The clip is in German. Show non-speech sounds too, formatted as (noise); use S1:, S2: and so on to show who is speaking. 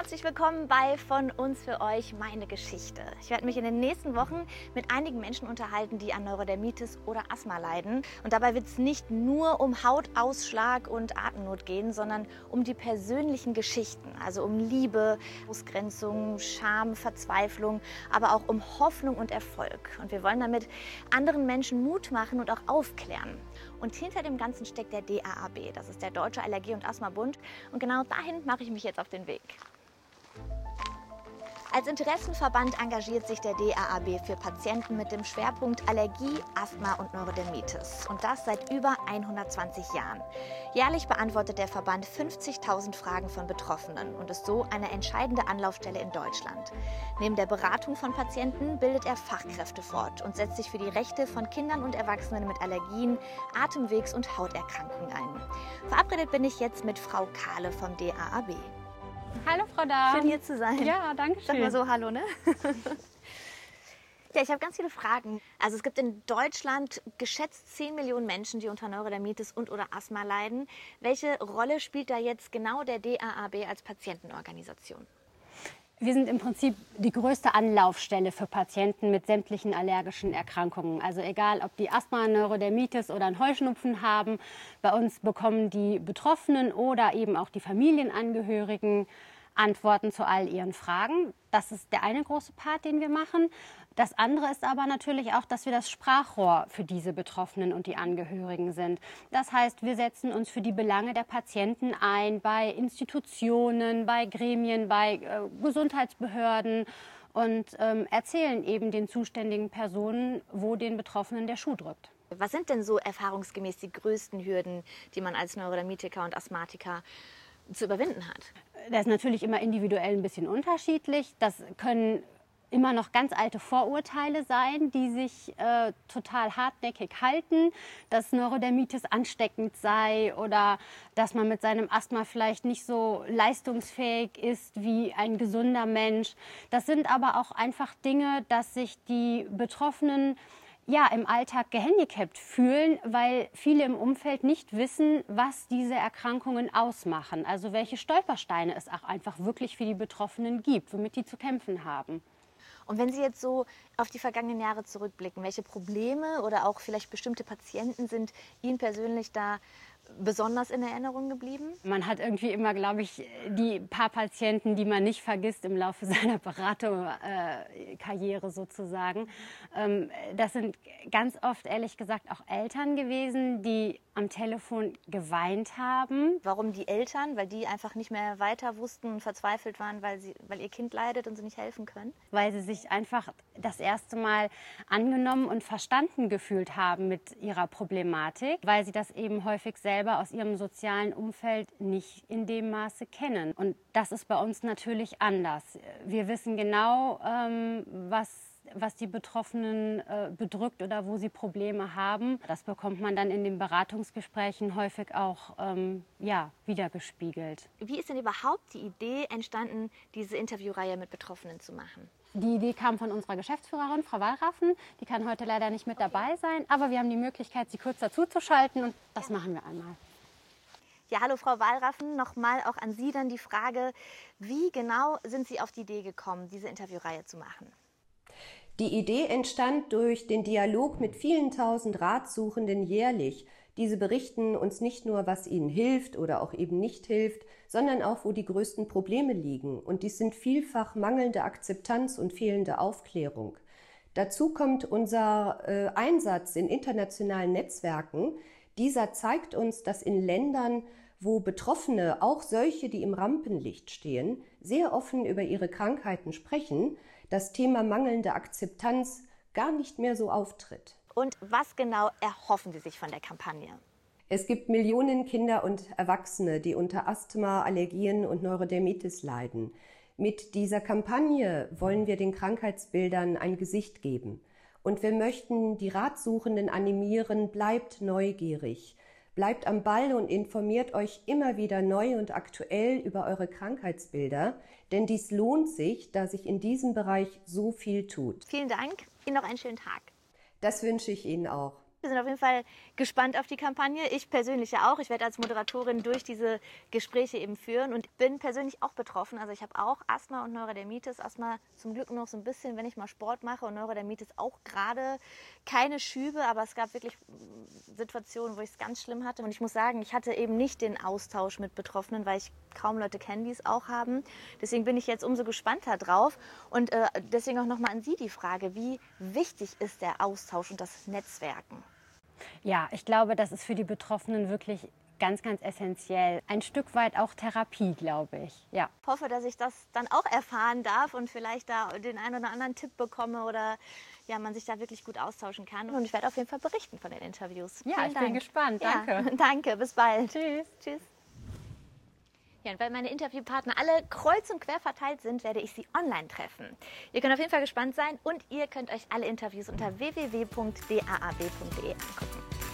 S1: herzlich willkommen bei Von uns für euch meine Geschichte. Ich werde mich in den nächsten Wochen mit einigen Menschen unterhalten, die an Neurodermitis oder Asthma leiden. Und dabei wird es nicht nur um Hautausschlag und Atemnot gehen, sondern um die persönlichen Geschichten, also um Liebe, Ausgrenzung, Scham, Verzweiflung, aber auch um Hoffnung und Erfolg. Und wir wollen damit anderen Menschen Mut machen und auch aufklären. Und hinter dem Ganzen steckt der DAAB, das ist der Deutsche Allergie- und Asthma-Bund. Und genau dahin mache ich mich jetzt auf den Weg. Als Interessenverband engagiert sich der DAAB für Patienten mit dem Schwerpunkt Allergie, Asthma und Neurodermitis. Und das seit über 120 Jahren. Jährlich beantwortet der Verband 50.000 Fragen von Betroffenen und ist so eine entscheidende Anlaufstelle in Deutschland. Neben der Beratung von Patienten bildet er Fachkräfte fort und setzt sich für die Rechte von Kindern und Erwachsenen mit Allergien, Atemwegs- und Hauterkrankungen ein. Verabredet bin ich jetzt mit Frau Kahle vom DAAB.
S2: Hallo Frau Dahm.
S1: Schön hier zu sein.
S2: Ja, danke schön.
S1: Sag mal so Hallo, ne? (laughs) Ja, ich habe ganz viele Fragen. Also es gibt in Deutschland geschätzt 10 Millionen Menschen, die unter Neurodermitis und oder Asthma leiden. Welche Rolle spielt da jetzt genau der DAAB als Patientenorganisation?
S2: Wir sind im Prinzip die größte Anlaufstelle für Patienten mit sämtlichen allergischen Erkrankungen. Also egal, ob die Asthma, Neurodermitis oder einen Heuschnupfen haben, bei uns bekommen die Betroffenen oder eben auch die Familienangehörigen Antworten zu all ihren Fragen. Das ist der eine große Part, den wir machen. Das andere ist aber natürlich auch, dass wir das Sprachrohr für diese Betroffenen und die Angehörigen sind. Das heißt, wir setzen uns für die Belange der Patienten ein bei Institutionen, bei Gremien, bei äh, Gesundheitsbehörden und ähm, erzählen eben den zuständigen Personen, wo den Betroffenen der Schuh drückt.
S1: Was sind denn so erfahrungsgemäß die größten Hürden, die man als Neurodermitiker und Asthmatiker zu überwinden hat?
S2: Das ist natürlich immer individuell ein bisschen unterschiedlich. Das können immer noch ganz alte Vorurteile sein, die sich äh, total hartnäckig halten, dass Neurodermitis ansteckend sei oder dass man mit seinem Asthma vielleicht nicht so leistungsfähig ist wie ein gesunder Mensch. Das sind aber auch einfach Dinge, dass sich die Betroffenen ja, im Alltag gehandicapt fühlen, weil viele im Umfeld nicht wissen, was diese Erkrankungen ausmachen. Also welche Stolpersteine es auch einfach wirklich für die Betroffenen gibt, womit die zu kämpfen haben.
S1: Und wenn Sie jetzt so auf die vergangenen Jahre zurückblicken, welche Probleme oder auch vielleicht bestimmte Patienten sind Ihnen persönlich da besonders in Erinnerung geblieben?
S2: Man hat irgendwie immer, glaube ich, die paar Patienten, die man nicht vergisst im Laufe (laughs) seiner Beraterkarriere äh, sozusagen. Ähm, das sind ganz oft, ehrlich gesagt, auch Eltern gewesen, die am Telefon geweint haben.
S1: Warum die Eltern? Weil die einfach nicht mehr weiter wussten und verzweifelt waren, weil, sie, weil ihr Kind leidet und sie nicht helfen können?
S2: Weil sie sich einfach das erste Mal angenommen und verstanden gefühlt haben mit ihrer Problematik, weil sie das eben häufig selber aus ihrem sozialen Umfeld nicht in dem Maße kennen. Und das ist bei uns natürlich anders. Wir wissen genau, ähm, was was die Betroffenen äh, bedrückt oder wo sie Probleme haben. Das bekommt man dann in den Beratungsgesprächen häufig auch ähm, ja, wiedergespiegelt.
S1: Wie ist denn überhaupt die Idee entstanden, diese Interviewreihe mit Betroffenen zu machen?
S2: Die Idee kam von unserer Geschäftsführerin, Frau Wallraffen. Die kann heute leider nicht mit okay. dabei sein, aber wir haben die Möglichkeit, sie kurz dazu zu schalten und das ja. machen wir einmal.
S1: Ja, hallo Frau Wallraffen, nochmal auch an Sie dann die Frage, wie genau sind Sie auf die Idee gekommen, diese Interviewreihe zu machen?
S3: Die Idee entstand durch den Dialog mit vielen tausend Ratsuchenden jährlich. Diese berichten uns nicht nur, was ihnen hilft oder auch eben nicht hilft, sondern auch, wo die größten Probleme liegen. Und dies sind vielfach mangelnde Akzeptanz und fehlende Aufklärung. Dazu kommt unser äh, Einsatz in internationalen Netzwerken. Dieser zeigt uns, dass in Ländern, wo Betroffene, auch solche, die im Rampenlicht stehen, sehr offen über ihre Krankheiten sprechen, das Thema mangelnde Akzeptanz gar nicht mehr so auftritt.
S1: Und was genau erhoffen Sie sich von der Kampagne?
S3: Es gibt Millionen Kinder und Erwachsene, die unter Asthma, Allergien und Neurodermitis leiden. Mit dieser Kampagne wollen wir den Krankheitsbildern ein Gesicht geben. Und wir möchten die Ratsuchenden animieren, bleibt neugierig. Bleibt am Ball und informiert euch immer wieder neu und aktuell über eure Krankheitsbilder, denn dies lohnt sich, da sich in diesem Bereich so viel tut.
S1: Vielen Dank, Ihnen noch einen schönen Tag.
S3: Das wünsche ich Ihnen auch.
S1: Wir sind auf jeden Fall gespannt auf die Kampagne. Ich persönlich ja auch. Ich werde als Moderatorin durch diese Gespräche eben führen und bin persönlich auch betroffen. Also ich habe auch Asthma und Neurodermitis. Asthma zum Glück noch so ein bisschen, wenn ich mal Sport mache und Neurodermitis auch gerade keine Schübe, aber es gab wirklich Situationen, wo ich es ganz schlimm hatte. Und ich muss sagen, ich hatte eben nicht den Austausch mit Betroffenen, weil ich kaum Leute kenne, die es auch haben. Deswegen bin ich jetzt umso gespannter drauf. Und äh, deswegen auch nochmal an Sie die Frage, wie wichtig ist der Austausch und das Netzwerken?
S2: Ja, ich glaube, das ist für die Betroffenen wirklich ganz, ganz essentiell. Ein Stück weit auch Therapie, glaube ich. Ja.
S1: Ich hoffe, dass ich das dann auch erfahren darf und vielleicht da den einen oder anderen Tipp bekomme oder ja, man sich da wirklich gut austauschen kann. Und ich werde auf jeden Fall berichten von den Interviews.
S2: Ja, Vielen ich Dank. bin gespannt. Danke.
S1: Ja, (laughs) danke, bis bald.
S2: Tschüss.
S1: Tschüss. Ja, und weil meine Interviewpartner alle kreuz und quer verteilt sind, werde ich sie online treffen. Ihr könnt auf jeden Fall gespannt sein und ihr könnt euch alle Interviews unter www.daab.de angucken.